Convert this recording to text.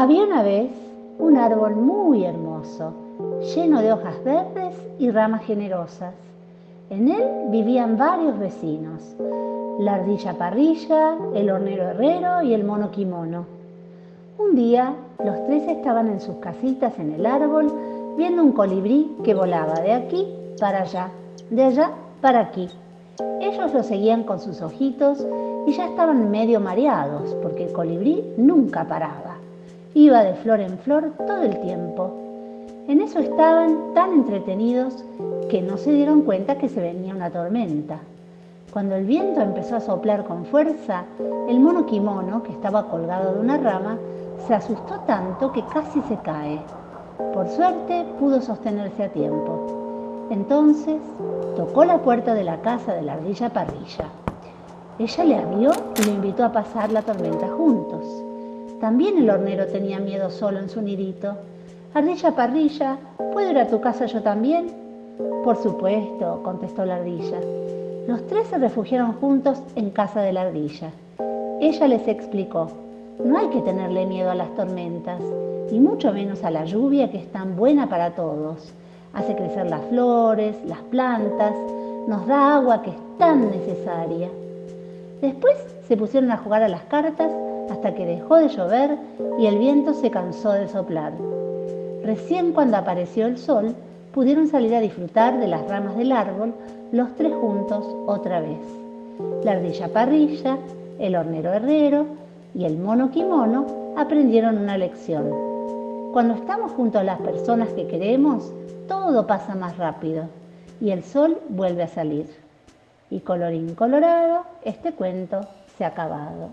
Había una vez un árbol muy hermoso, lleno de hojas verdes y ramas generosas. En él vivían varios vecinos, la ardilla parrilla, el hornero herrero y el mono kimono. Un día los tres estaban en sus casitas en el árbol viendo un colibrí que volaba de aquí para allá, de allá para aquí. Ellos lo seguían con sus ojitos y ya estaban medio mareados porque el colibrí nunca paraba. Iba de flor en flor todo el tiempo. En eso estaban tan entretenidos que no se dieron cuenta que se venía una tormenta. Cuando el viento empezó a soplar con fuerza, el mono kimono, que estaba colgado de una rama, se asustó tanto que casi se cae. Por suerte pudo sostenerse a tiempo. Entonces tocó la puerta de la casa de la ardilla parrilla. Ella le abrió y lo invitó a pasar la tormenta juntos. También el hornero tenía miedo solo en su nidito. Ardilla parrilla, ¿puedo ir a tu casa yo también? Por supuesto, contestó la ardilla. Los tres se refugiaron juntos en casa de la ardilla. Ella les explicó, no hay que tenerle miedo a las tormentas, y mucho menos a la lluvia que es tan buena para todos. Hace crecer las flores, las plantas, nos da agua que es tan necesaria. Después se pusieron a jugar a las cartas hasta que dejó de llover y el viento se cansó de soplar. Recién cuando apareció el sol, pudieron salir a disfrutar de las ramas del árbol los tres juntos otra vez. La ardilla parrilla, el hornero herrero y el mono kimono aprendieron una lección. Cuando estamos junto a las personas que queremos, todo pasa más rápido y el sol vuelve a salir. Y colorín colorado, este cuento se ha acabado.